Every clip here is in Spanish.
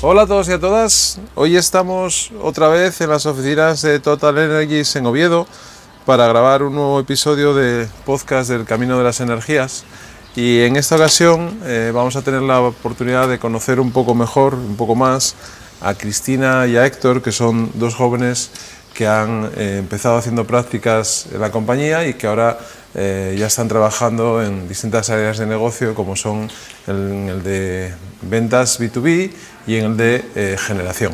Hola a todos y a todas. Hoy estamos otra vez en las oficinas de Total Energies en Oviedo para grabar un nuevo episodio de podcast del Camino de las Energías. Y en esta ocasión eh, vamos a tener la oportunidad de conocer un poco mejor, un poco más, a Cristina y a Héctor, que son dos jóvenes que han eh, empezado haciendo prácticas en la compañía y que ahora eh, ya están trabajando en distintas áreas de negocio, como son en el de ventas B2B y en el de generación.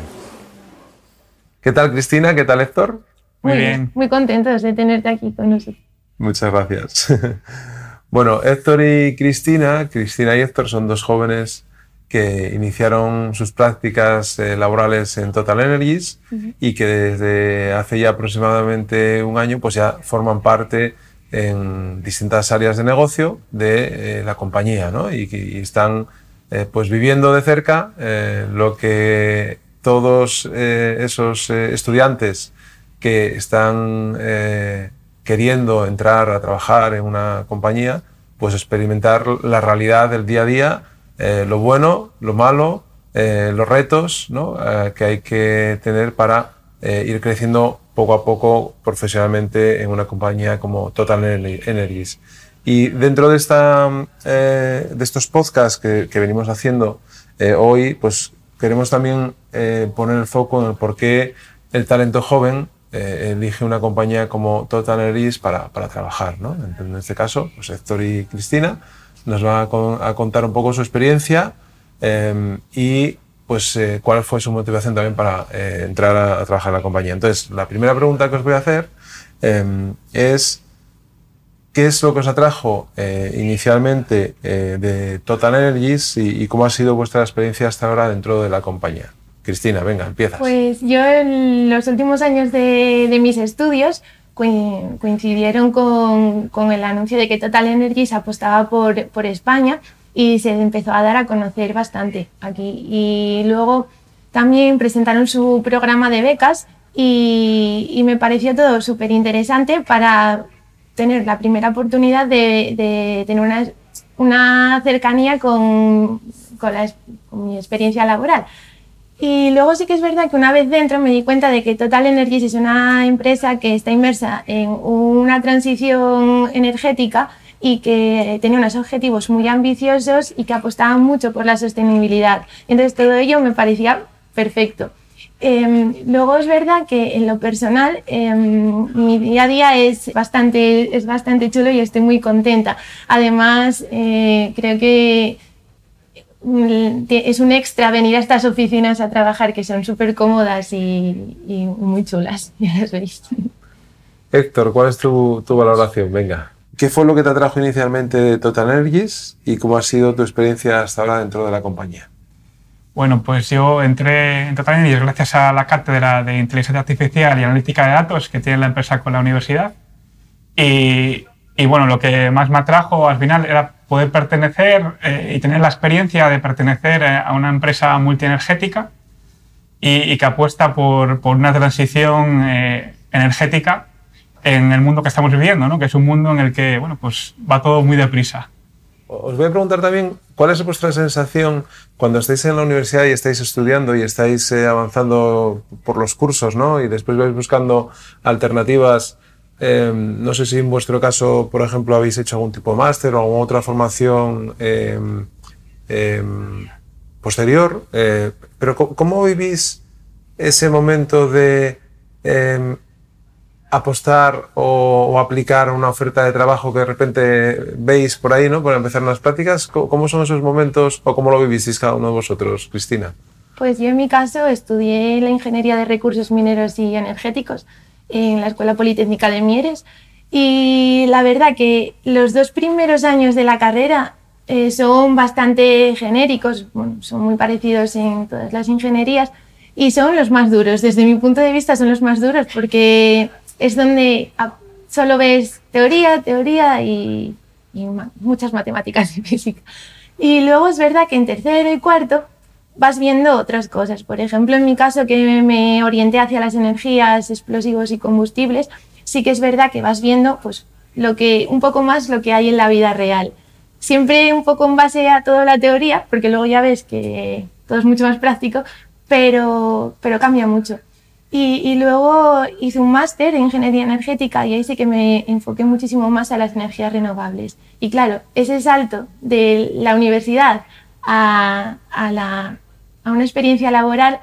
¿Qué tal Cristina? ¿Qué tal Héctor? Muy, bien. Muy contentos de tenerte aquí con nosotros. Muchas gracias. bueno, Héctor y Cristina, Cristina y Héctor son dos jóvenes que iniciaron sus prácticas eh, laborales en Total Energies y que desde hace ya aproximadamente un año pues ya forman parte en distintas áreas de negocio de eh, la compañía ¿no? y, y, están eh, pues viviendo de cerca lo que todos esos estudiantes que están queriendo entrar a trabajar en una compañía, pues experimentar la realidad del día a día, eh, lo bueno, lo malo, eh, los retos ¿no? que hay que tener para ir creciendo poco a poco profesionalmente en una compañía como Total Energies. Y dentro de, esta, de estos podcasts que, que venimos haciendo hoy, pues queremos también poner el foco en el por qué el talento joven eh, elige una compañía como Total Energies para, para trabajar. ¿no? En este caso, pues Héctor y Cristina nos van a, contar un poco su experiencia em, y pues eh, cuál fue su motivación también para eh, entrar a, trabajar en la compañía. Entonces, la primera pregunta que os voy a hacer em, es ¿qué es lo que os atrajo inicialmente de Total Energies y, cómo ha sido vuestra experiencia hasta ahora dentro de la compañía? Cristina, venga, empiezas. Pues yo en los últimos años de, mis estudios coincidieron con, el anuncio de que Total Energies apostaba por, España y se empezó a dar a conocer bastante aquí. Y luego también presentaron su programa de becas y, me pareció todo súper interesante para tener la primera oportunidad de, tener una, cercanía con mi experiencia laboral. Y luego sí que es verdad que una vez dentro me di cuenta de que Total Energies es una empresa que está inmersa en una transición energética y que tenía unos objetivos muy ambiciosos y que apostaba mucho por la sostenibilidad. Entonces todo ello me parecía perfecto. Em, luego es verdad que en lo personal em, mi día a día es bastante, es bastante chulo y estoy muy contenta. Además, eh, creo que es un extra venir a estas oficinas a trabajar que son súper cómodas y, muy chulas, ya las veis. Héctor, ¿cuál es tu, valoración? Venga. ¿Qué fue lo que te atrajo inicialmente de Total Energies y cómo ha sido tu experiencia hasta ahora dentro de la compañía? Bueno, pues yo entré en Total Energies gracias a la cátedra de Inteligencia Artificial y Analítica de Datos que tiene la empresa con la universidad. Y, y bueno, lo que más me atrajo al final era poder pertenecer eh, y tener la experiencia de pertenecer eh, a una empresa multienergética y, que apuesta por, por una transición eh, energética en el mundo que estamos viviendo, ¿no? que es un mundo en el que bueno, pues va todo muy deprisa. Os voy a preguntar también cuál es vuestra sensación cuando estáis en la universidad y estáis estudiando y estáis avanzando por los cursos ¿no? y después vais buscando alternativas Em, no sé si en vuestro caso, por ejemplo, habéis hecho algún tipo de máster o alguna otra formación em, em, posterior, eh, pero ¿cómo vivís ese momento de apostar o, aplicar una oferta de trabajo que de repente veis por ahí, ¿no? Para empezar unas prácticas, ¿cómo son esos momentos o cómo lo vivisteis cada uno de vosotros, Cristina? Pues yo en mi caso estudié la ingeniería de recursos mineros y energéticos en la Escuela Politécnica de Mieres. Y la verdad que los dos primeros años de la carrera eh, son bastante genéricos, son muy parecidos en todas las ingenierías y son los más duros. Desde mi punto de vista son los más duros porque es donde solo ves teoría, teoría y, y muchas matemáticas y física. Y luego es verdad que en tercero y cuarto vas viendo otras cosas. Por ejemplo, en mi caso, que me orienté hacia las energías, explosivos y combustibles, sí que es verdad que vas viendo pues, lo que, un poco más lo que hay en la vida real. Siempre un poco en base a toda la teoría, porque luego ya ves que todo es mucho más práctico, pero, pero cambia mucho. Y, y luego hice un máster en ingeniería energética y ahí sí que me enfoqué muchísimo más a las energías renovables. Y claro, ese salto de la universidad a, a, la, a una experiencia laboral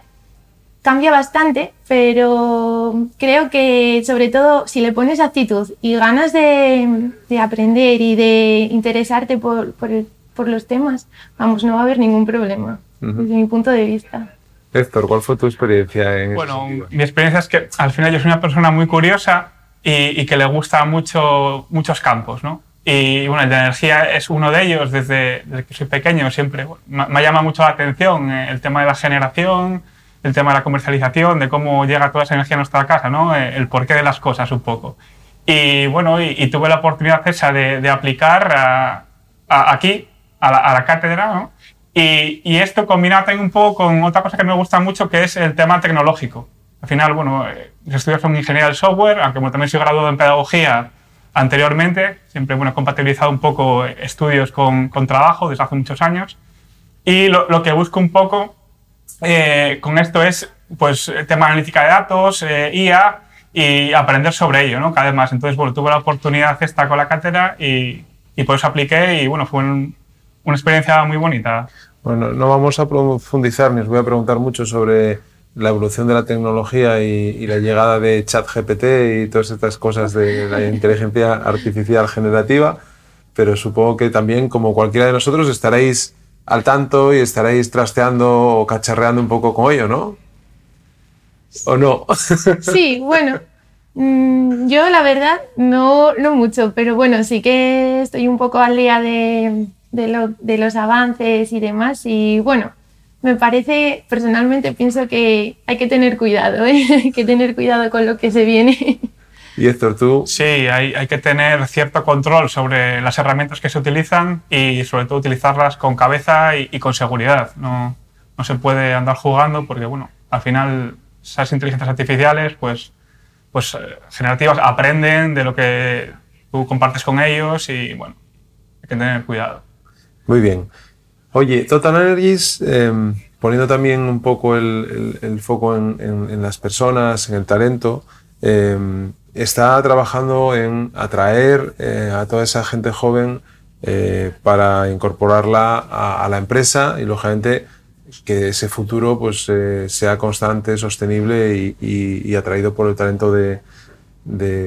cambia bastante, pero creo que sobre todo si le pones actitud y ganas de, de aprender y de interesarte por, por, por, los temas, vamos, no va a haber ningún problema, uh -huh. desde mi punto de vista. Héctor, ¿cuál fue tu experiencia en Bueno, mi experiencia es que al final yo soy una persona muy curiosa y, y que le gusta mucho muchos campos, ¿no? Y bueno, la energía es uno de ellos desde, desde que soy pequeño, siempre me, me llama mucho la atención eh, el tema de la generación, el tema de la comercialización, de cómo llega toda esa energía a nuestra casa, ¿no? Eh, el porqué de las cosas un poco. Y bueno, y, y tuve la oportunidad esa de, de aplicar a, a, aquí, a la, a la cátedra, ¿no? Y, y, esto combinado también un poco con otra cosa que me gusta mucho, que es el tema tecnológico. Al final, bueno, eh, mis estudios son ingeniería del software, aunque bueno, también soy graduado en pedagogía anteriormente, siempre bueno, he compatibilizado un poco estudios con, con trabajo desde hace muchos años. Y lo, lo que busco un poco eh, con esto es, pues, tema de analítica de datos, eh, IA, y aprender sobre ello, ¿no? Cada vez más. Entonces, bueno, tuve la oportunidad esta con la cátedra y, y por eso apliqué y, bueno, fue un, una experiencia muy bonita. Bueno, no vamos a profundizar, ni os voy a preguntar mucho sobre la evolución de la tecnología y, y la llegada de ChatGPT y todas estas cosas de la inteligencia artificial generativa, pero supongo que también, como cualquiera de nosotros, estaréis al tanto y estaréis trasteando o cacharreando un poco con ello, ¿no? ¿O no? Sí, bueno, mmm, yo la verdad no, no mucho, pero bueno, sí que estoy un poco al día de, de, lo, de los avances y demás y bueno, me parece, personalmente pienso que hay que tener cuidado, ¿eh? hay que tener cuidado con lo que se viene. Y Héctor, tú. Sí, hay, hay, que tener cierto control sobre las herramientas que se utilizan y sobre todo utilizarlas con cabeza y, y con seguridad. No, no, se puede andar jugando porque, bueno, al final esas inteligencias artificiales, pues, pues generativas, aprenden de lo que tú compartes con ellos y, bueno, hay que tener cuidado. Muy bien. Oye, Total Energies, eh, poniendo también un poco el, foco en, las personas, en el talento, eh, está trabajando en atraer eh, a toda esa gente joven eh, para incorporarla a, la empresa y, lógicamente, que ese futuro pues, eh, sea constante, sostenible y, atraído por el talento de,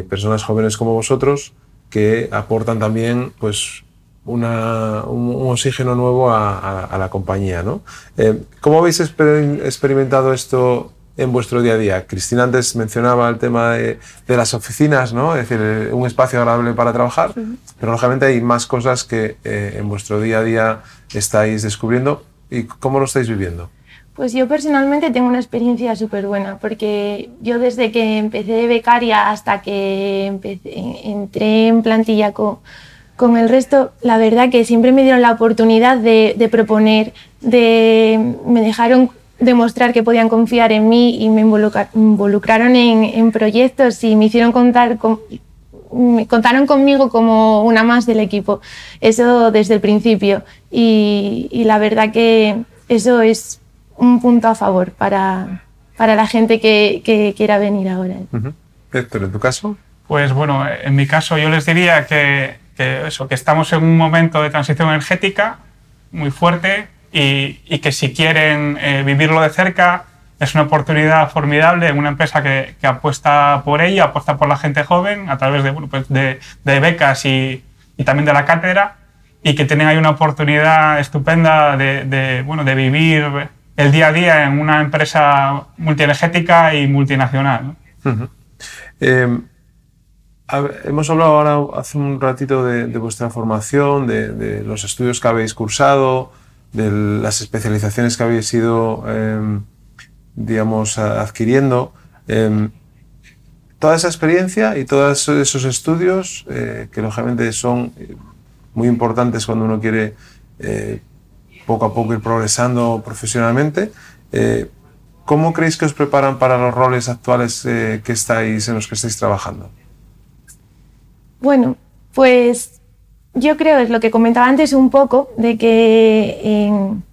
personas jóvenes como vosotros que aportan también pues, una, un, un, oxígeno nuevo a, a, a la compañía. ¿no? Eh, ¿Cómo habéis exper experimentado esto en vuestro día a día? Cristina antes mencionaba el tema de, de las oficinas, ¿no? Es decir, un espacio agradable para trabajar, pero lógicamente hay más cosas que eh, en vuestro día a día estáis descubriendo. ¿Y cómo lo estáis viviendo? Pues yo personalmente tengo una experiencia súper buena, porque yo desde que empecé de becaria hasta que empecé, entré en plantilla con, con el resto, la verdad que siempre me dieron la oportunidad de, de proponer, de, me dejaron demostrar que podían confiar en mí y me involucraron en, en proyectos y me hicieron contar con, me contaron conmigo como una más del equipo. Eso desde el principio. Y, y, la verdad que eso es un punto a favor para, para la gente que, que quiera venir ahora. Uh -huh. Héctor, ¿en tu caso? Pues bueno, en mi caso yo les diría que, que, eso, que estamos en un momento de transición energética muy fuerte y, y que si quieren eh, vivirlo de cerca es una oportunidad formidable en una empresa que, que, apuesta por ello, apuesta por la gente joven a través de, bueno, pues de, de becas y, y, también de la cátedra y que tienen ahí una oportunidad estupenda de, de, bueno, de vivir el día a día en una empresa multienergética y multinacional. Uh -huh. eh, hemos hablado ahora hace un ratito de, vuestra formación, de, los estudios que habéis cursado, de las especializaciones que habéis ido, eh, digamos, adquiriendo. Eh, toda esa experiencia y todos esos estudios, eh, que lógicamente son muy importantes cuando uno quiere eh, poco a poco ir progresando profesionalmente. Eh, ¿Cómo creéis que os preparan para los roles actuales eh, que estáis, en los que estáis trabajando? Bueno, pues yo creo, es lo que comentaba antes un poco, de que en,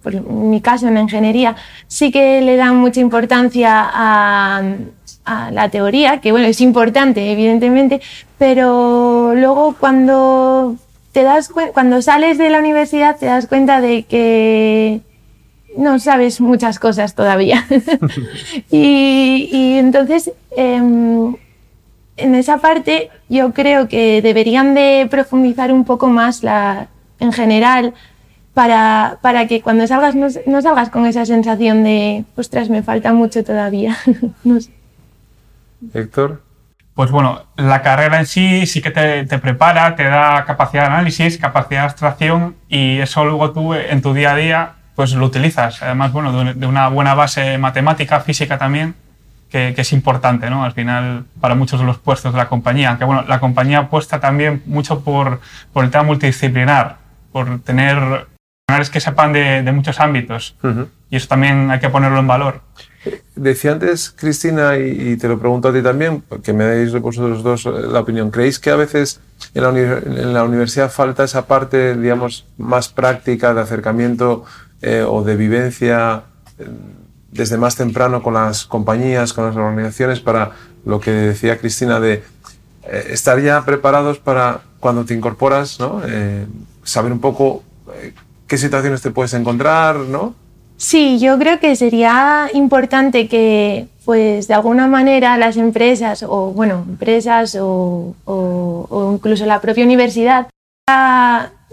mi caso en la ingeniería sí que le dan mucha importancia a, la teoría, que bueno, es importante evidentemente, pero luego cuando te das cuando sales de la universidad te das cuenta de que no sabes muchas cosas todavía. y, entonces, em, en esa parte yo creo que deberían de profundizar un poco más la, en general para, para que cuando salgas no, salgas con esa sensación de, ostras, me falta mucho todavía. Héctor. Pues bueno, la carrera en sí sí que te, te, prepara, te da capacidad de análisis, capacidad de abstracción y eso luego tú en tu día a día pues lo utilizas. Además, bueno, de una buena base matemática, física también, que, es importante, ¿no? Al final, para muchos de los puestos de la compañía. Aunque, bueno, la compañía apuesta también mucho por, por el tema multidisciplinar, por tener profesionales que sepan de, muchos ámbitos. Y eso también hay que ponerlo en valor. Decía antes, Cristina, y, te lo pregunto a ti también, que me deis vosotros dos la opinión. ¿Creéis que a veces en la, en la universidad falta esa parte, digamos, más práctica de acercamiento eh, o de vivencia eh, desde más temprano con las compañías, con las organizaciones, para lo que decía Cristina de eh, estar ya preparados para cuando te incorporas, ¿no? saber un poco qué situaciones te puedes encontrar, ¿no? Sí, yo creo que sería importante que, pues, de alguna manera las empresas, o bueno, empresas o, o incluso la propia universidad,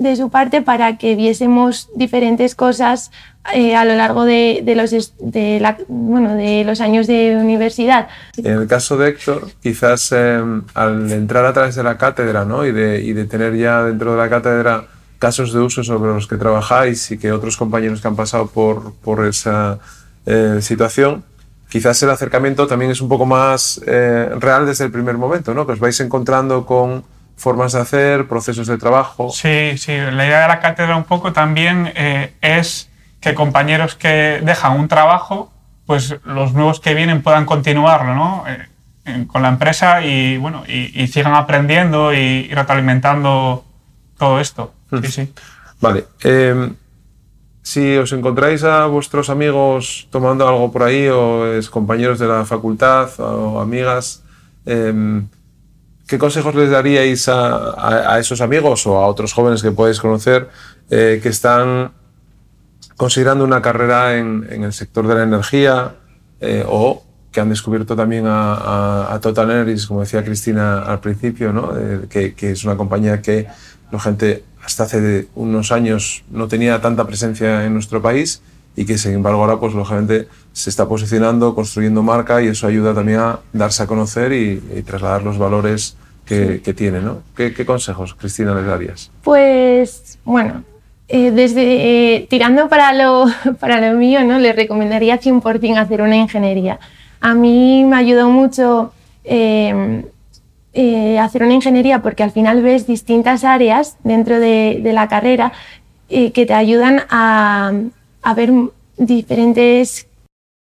de su parte para que viésemos diferentes cosas eh, a lo largo de, los, de, la, bueno, de los años de universidad. En el caso de Héctor, quizás em, al entrar a través de la cátedra ¿no? y, de, y de tener ya dentro de la cátedra casos de uso sobre los que trabajáis y que otros compañeros que han pasado por, por esa eh, situación, quizás el acercamiento también es un poco más eh, real desde el primer momento, ¿no? que os vais encontrando con formas de hacer, procesos de trabajo. Sí, sí, la idea de la cátedra un poco también eh, es que compañeros que dejan un trabajo, pues los nuevos que vienen puedan continuarlo, ¿no? Eh, con la empresa y, bueno, y, sigan aprendiendo y, retroalimentando todo esto. Sí, sí. Vale. Em, si os encontráis a vuestros amigos tomando algo por ahí, o es compañeros de la facultad, o amigas, em, ¿Qué consejos les daríais a, esos amigos o a otros jóvenes que podéis conocer eh, que están considerando una carrera en, el sector de la energía eh, o que han descubierto también a, Total Energies, como decía Cristina al principio, ¿no? Eh, que, es una compañía que la gente hasta hace unos años no tenía tanta presencia en nuestro país y que sin embargo ahora pues lógicamente se está posicionando, construyendo marca y eso ayuda también a darse a conocer y, trasladar los valores que, que tiene. ¿no? ¿Qué, consejos, Cristina, les darías? Pues bueno, eh, desde eh, tirando para lo, para lo mío, ¿no? les recomendaría 100% hacer una ingeniería. A mí me ayudó mucho eh, hacer una ingeniería porque al final ves distintas áreas dentro de, de la carrera que te ayudan a, a ver diferentes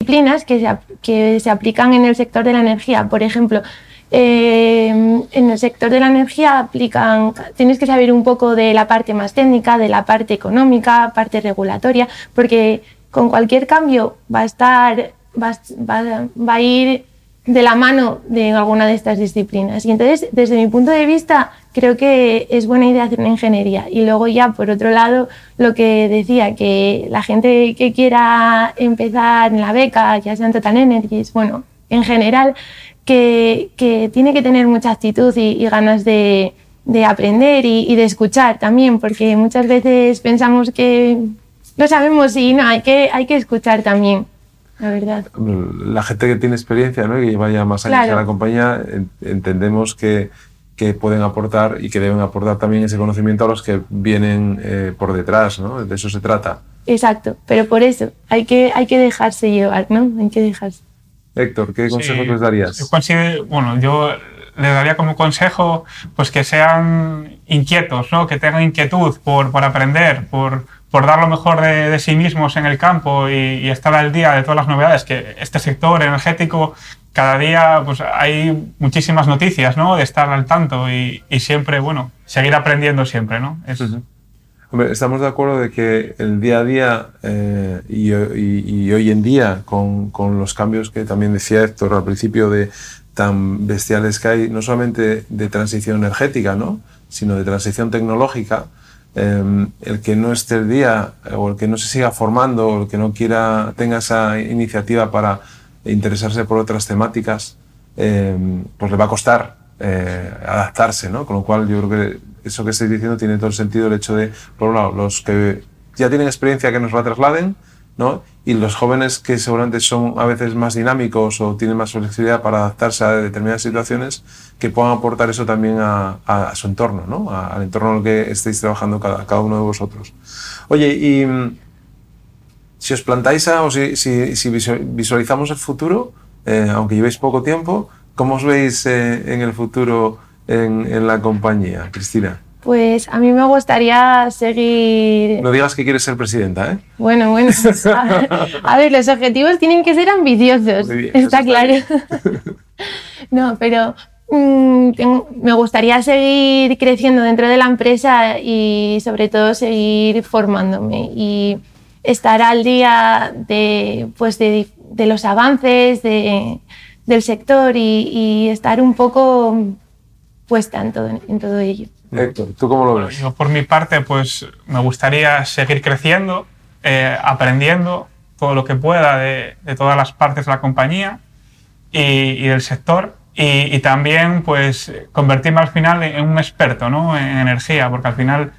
disciplinas que se, que se aplican en el sector de la energía. Por ejemplo, eh, en el sector de la energía aplican, tienes que saber un poco de la parte más técnica, de la parte económica, parte regulatoria, porque con cualquier cambio va a estar, va, va, va a ir de la mano de alguna de estas disciplinas. Y entonces, desde mi punto de vista, creo que es buena idea hacer una ingeniería. Y luego ya, por otro lado, lo que decía, que la gente que quiera empezar en la beca, ya sean Total Energies, bueno, en general, que, que tiene que tener mucha actitud y, ganas de, de aprender y, y, de escuchar también, porque muchas veces pensamos que lo sabemos y no, hay que, hay que escuchar también. La verdad. La gente que tiene experiencia ¿no? y que lleva ya más años en la compañía, entendemos que, que pueden aportar y que deben aportar también ese conocimiento a los que vienen eh, por detrás, ¿no? De eso se trata. Exacto, pero por eso hay que, hay que dejarse llevar, ¿no? Hay que dejarse. Héctor, ¿qué consejos les darías? Yo bueno, yo les daría como consejo pues que sean inquietos, ¿no? que tengan inquietud por, por aprender, por, por dar lo mejor de, sí mismos en el campo y, estar al día de todas las novedades que este sector energético cada día pues hay muchísimas noticias ¿no? de estar al tanto y, siempre bueno seguir aprendiendo siempre no estamos de acuerdo de que el día a día eh, y, hoy en día con, con, los cambios que también decía Héctor al principio de tan bestiales que hay no solamente de transición energética no sino de transición tecnológica Em, el que no esté el día o el que no se siga formando o el que no quiera tenga esa iniciativa para interesarse por otras temáticas, em, pues le va a costar eh, adaptarse, ¿no? Con lo cual yo creo que eso que estáis diciendo tiene todo el sentido el hecho de, por un lado, los que ya tienen experiencia que nos la trasladen, ¿no? Y los jóvenes que seguramente son a veces más dinámicos o tienen más flexibilidad para adaptarse a determinadas situaciones, que puedan aportar eso también a, su entorno, ¿no? al entorno en el que estéis trabajando cada, uno de vosotros. Oye, y mm, si os plantáis o si, si, visualizamos el futuro, eh, aunque llevéis poco tiempo, ¿cómo os veis eh, en el futuro en, en la compañía, Cristina? Pues a mí me gustaría seguir... No digas que quieres ser presidenta, ¿eh? Bueno, bueno. A ver, los objetivos tienen que ser ambiciosos, está claro. no, pero mm, me gustaría seguir creciendo dentro de la empresa y sobre todo seguir formándome y estar al día de, pues de, los avances del sector y, estar un poco puesta en todo, en todo ello. Héctor, ¿tú cómo lo ves? Yo por mi parte, pues me gustaría seguir creciendo, eh, aprendiendo todo lo que pueda de, todas las partes de la compañía y, del sector y, también pues convertirme al final en, un experto ¿no? en energía, porque al final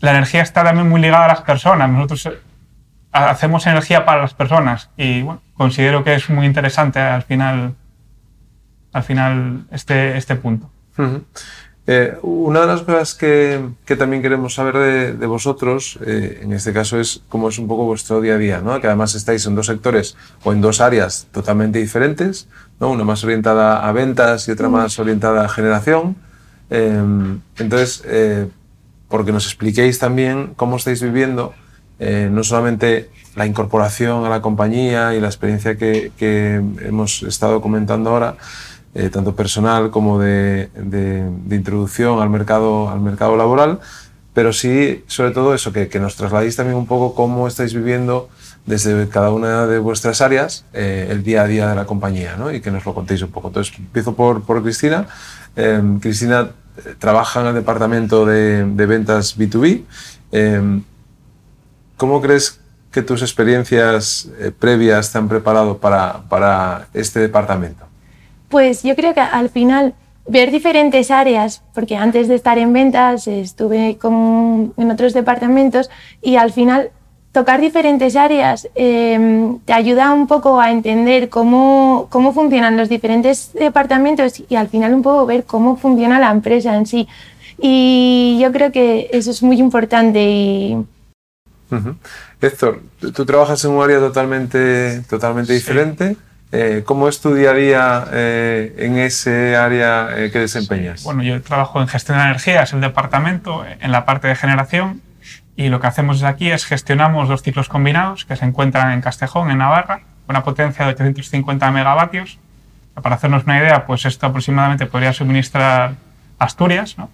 la energía está también muy ligada a las personas. Nosotros eh, hacemos energía para las personas y bueno, considero que es muy interesante al final, al final este, este punto. Eh, una de las cosas que, que también queremos saber de, de vosotros, eh, en este caso, es cómo es un poco vuestro día a día, ¿no? que además estáis en dos sectores o en dos áreas totalmente diferentes, ¿no? una más orientada a ventas y otra más orientada a generación. Eh, entonces, porque nos expliquéis también cómo estáis viviendo no solamente la incorporación a la compañía y la experiencia que, que hemos estado comentando ahora, eh, tanto personal como de, de, introducción al mercado, al mercado laboral, pero sí, sobre todo eso, que, que, nos trasladéis también un poco cómo estáis viviendo desde cada una de vuestras áreas eh, el día a día de la compañía ¿no? y que nos lo contéis un poco. Entonces, empiezo por, por Cristina. Eh, Cristina trabaja en el departamento de, de ventas B2B. ¿Cómo crees que tus experiencias previas te han preparado para, para este departamento? Pues yo creo que al final ver diferentes áreas, porque antes de estar en ventas estuve en otros departamentos y al final tocar diferentes áreas em, te ayuda un poco a entender cómo, cómo funcionan los diferentes departamentos y al final un poco ver cómo funciona la empresa en sí. Y yo creo que eso es muy importante y, Héctor, tú trabajas en un área totalmente, totalmente diferente. Eh, ¿Cómo es tu día a día eh, en ese área eh, que desempeñas? Bueno, yo trabajo en gestión de energía, es el departamento, en la parte de generación, y lo que hacemos aquí es gestionamos dos ciclos combinados que se encuentran en Castejón, en Navarra, con una potencia de 850 megavatios. Para hacernos una idea, pues esto aproximadamente podría suministrar Asturias, ¿no?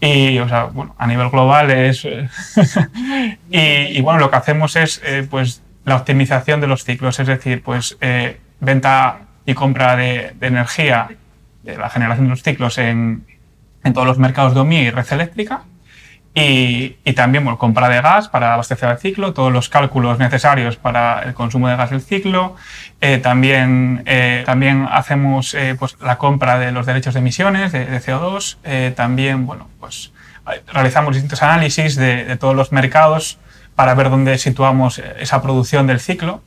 Y, o sea, bueno, a nivel global es... y, bueno, lo que hacemos es, pues, la optimización de los ciclos, es decir, pues venta y compra de, energía, de la generación de los ciclos en, todos los mercados de OMI y red eléctrica. Y, también bueno, compra de gas para abastecer el ciclo, todos los cálculos necesarios para el consumo de gas del ciclo. Eh, también, eh, también hacemos eh, pues, la compra de los derechos de emisiones de, de CO2. también bueno, pues, realizamos distintos análisis de, todos los mercados para ver dónde situamos esa producción del ciclo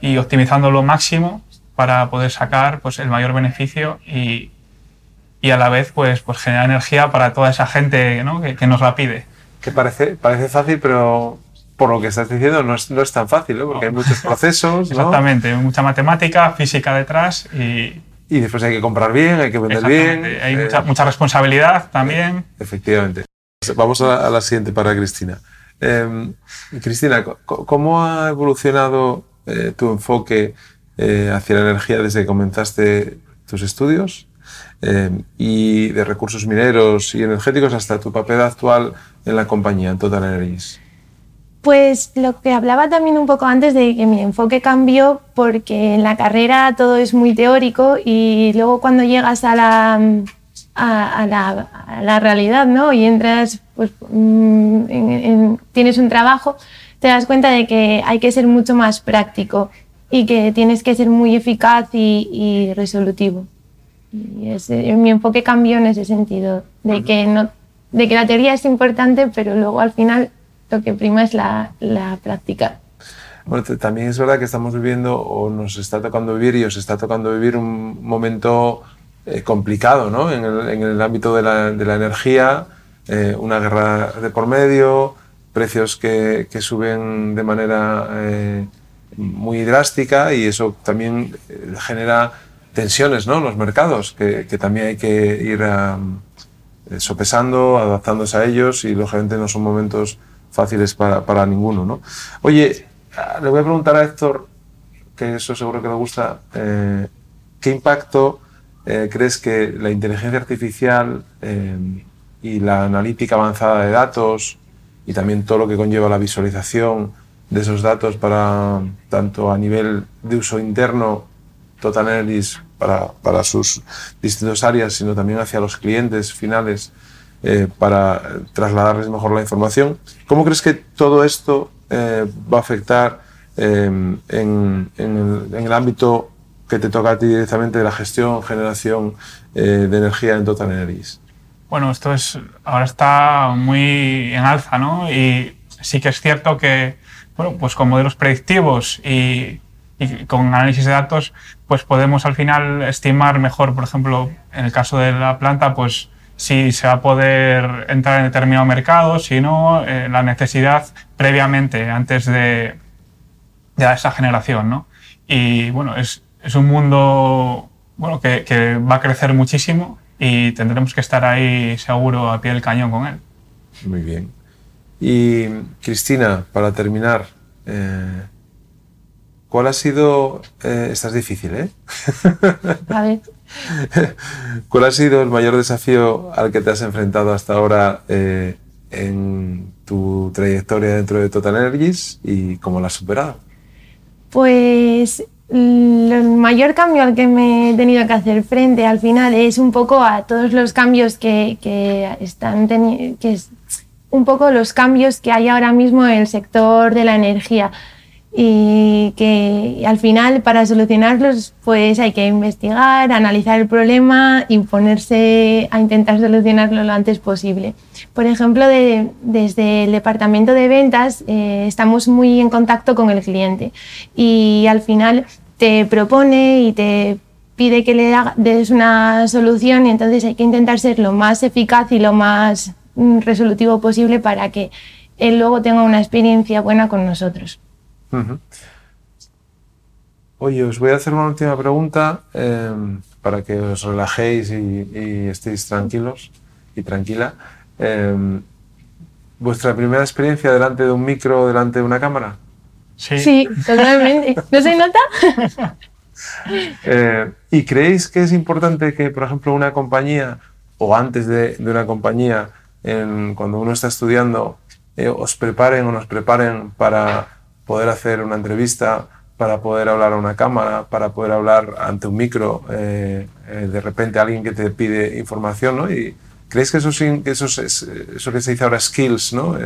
y optimizando lo máximo para poder sacar pues, el mayor beneficio y, y a la vez pues, pues generar energía para toda esa gente ¿no? que, que, nos la pide. Que parece, parece fácil, pero por lo que estás diciendo no es, no es tan fácil, ¿no? porque hay muchos procesos. Exactamente, mucha matemática, física detrás y... Y después hay que comprar bien, hay que vender bien. Hay mucha, eh, mucha responsabilidad también. Efectivamente. Vamos a, la siguiente para Cristina. Em, Cristina, ¿cómo ha evolucionado eh, tu enfoque eh, hacia la energía desde que comenzaste tus estudios? Em, y de recursos mineros y energéticos hasta tu papel actual en la compañía, en Total Energies. Pues lo que hablaba también un poco antes de que mi enfoque cambió porque en la carrera todo es muy teórico y luego cuando llegas a la, a, la, realidad ¿no? y entras, pues mm, tienes un trabajo, te das cuenta de que hay que ser mucho más práctico y que tienes que ser muy eficaz y, resolutivo. Y ese, mi enfoque cambió en ese sentido, de que, no, de que la teoría es importante, pero luego al final lo que prima es la, la práctica. Bueno, también es verdad que estamos viviendo o nos está tocando vivir y os está tocando vivir un momento eh, complicado ¿no? en, el, en, el, ámbito de la, de la energía, eh, una guerra de por medio, precios que, que suben de manera eh, muy drástica y eso también genera tensiones ¿no? los mercados que, también hay que ir sopesando, adaptándose a ellos y lógicamente no son momentos fáciles para, ninguno. ¿no? Oye, ah, le voy a preguntar a Héctor, que eso seguro que le gusta, eh, ¿qué impacto eh, crees que la inteligencia artificial eh, y la analítica avanzada de datos y también todo lo que conlleva la visualización de esos datos para tanto a nivel de uso interno, Total Analysis para, para sus distintas áreas, sino también hacia los clientes finales, eh, para trasladarles mejor la información. ¿Cómo crees que todo esto eh, va a afectar eh, en, el, ámbito que te toca a ti directamente de la gestión, generación de energía en Total Energies? Bueno, esto es, ahora está muy en alza, ¿no? Y sí que es cierto que, bueno, pues con modelos predictivos y, con análisis de datos, pues podemos al final estimar mejor, por ejemplo, en el caso de la planta, pues si se va a poder entrar en determinado mercado, si no, eh, la necesidad previamente, antes de, de esa generación. ¿no? Y bueno, es, es un mundo bueno, que, que, va a crecer muchísimo y tendremos que estar ahí seguro a pie del cañón con él. Muy bien. Y Cristina, para terminar, eh, ¿cuál ha sido... Eh, esta es difícil, ¿eh? A ver. ¿Cuál ha sido el mayor desafío al que te has enfrentado hasta ahora eh, en tu trayectoria dentro de Total Energies y cómo lo has superado? Pues el mayor cambio al que me he tenido que hacer frente al final es un poco a todos los cambios que, que están que un poco los cambios que hay ahora mismo en el sector de la energía y que al final para solucionarlos pues hay que investigar, analizar el problema y ponerse a intentar solucionarlo lo antes posible. Por ejemplo, desde el departamento de ventas eh, estamos muy en contacto con el cliente y al final te propone y te pide que le des una solución y entonces hay que intentar ser lo más eficaz y lo más resolutivo posible para que él luego tenga una experiencia buena con nosotros. Oye, os voy a hacer una última pregunta em, para que os relajéis y, estéis tranquilos y tranquila. Em, ¿Vuestra primera experiencia delante de un micro, delante de una cámara? Sí, sí totalmente. ¿No se nota? Eh, ¿Y creéis que es importante que, por ejemplo, una compañía o antes de, una compañía, cuando uno está estudiando, eh, os preparen o nos preparen para poder hacer una entrevista, para poder hablar a una cámara, para poder hablar ante un micro, eh, eh, de repente alguien que te pide información, ¿no? Y crees que eso, que eso, es, eso que se dice ahora skills, ¿no?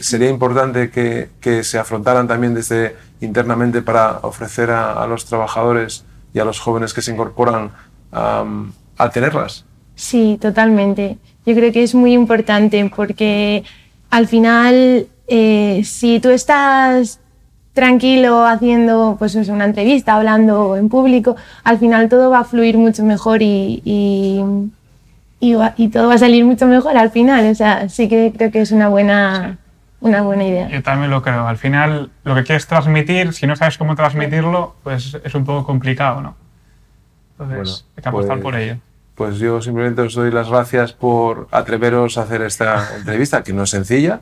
Sería importante que, que, se afrontaran también desde internamente para ofrecer a, los trabajadores y a los jóvenes que se incorporan a tenerlas. Sí, totalmente. Yo creo que es muy importante porque al final eh, si tú estás tranquilo haciendo pues una entrevista, hablando en público, al final todo va a fluir mucho mejor y, y, y, todo va a salir mucho mejor al final. O sea, sí que creo que es una buena, una buena idea. Yo también lo creo. Al final, lo que quieres transmitir, si no sabes cómo transmitirlo, pues es un poco complicado, ¿no? Entonces, hay que apostar por pues, ello. Pues yo simplemente os doy las gracias por atreveros a hacer esta entrevista, que no es sencilla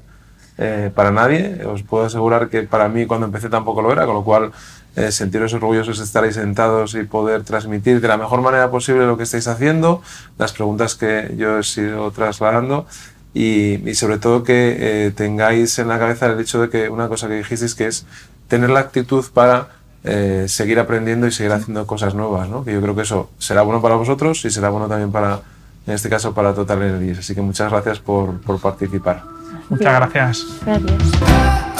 eh, para nadie. Os puedo asegurar que para mí cuando empecé tampoco lo era, con lo cual eh, sentiros orgullosos de estar ahí sentados y poder transmitir de la mejor manera posible lo que estáis haciendo, las preguntas que yo he sido trasladando y, sobre todo que eh, tengáis en la cabeza el hecho de que una cosa que dijisteis que es tener la actitud para eh, seguir aprendiendo y seguir haciendo cosas nuevas, ¿no? que yo creo que eso será bueno para vosotros y será bueno también para, en este caso, para Total Energies. Así que muchas gracias por, por participar. Muchas gracias. Gracias.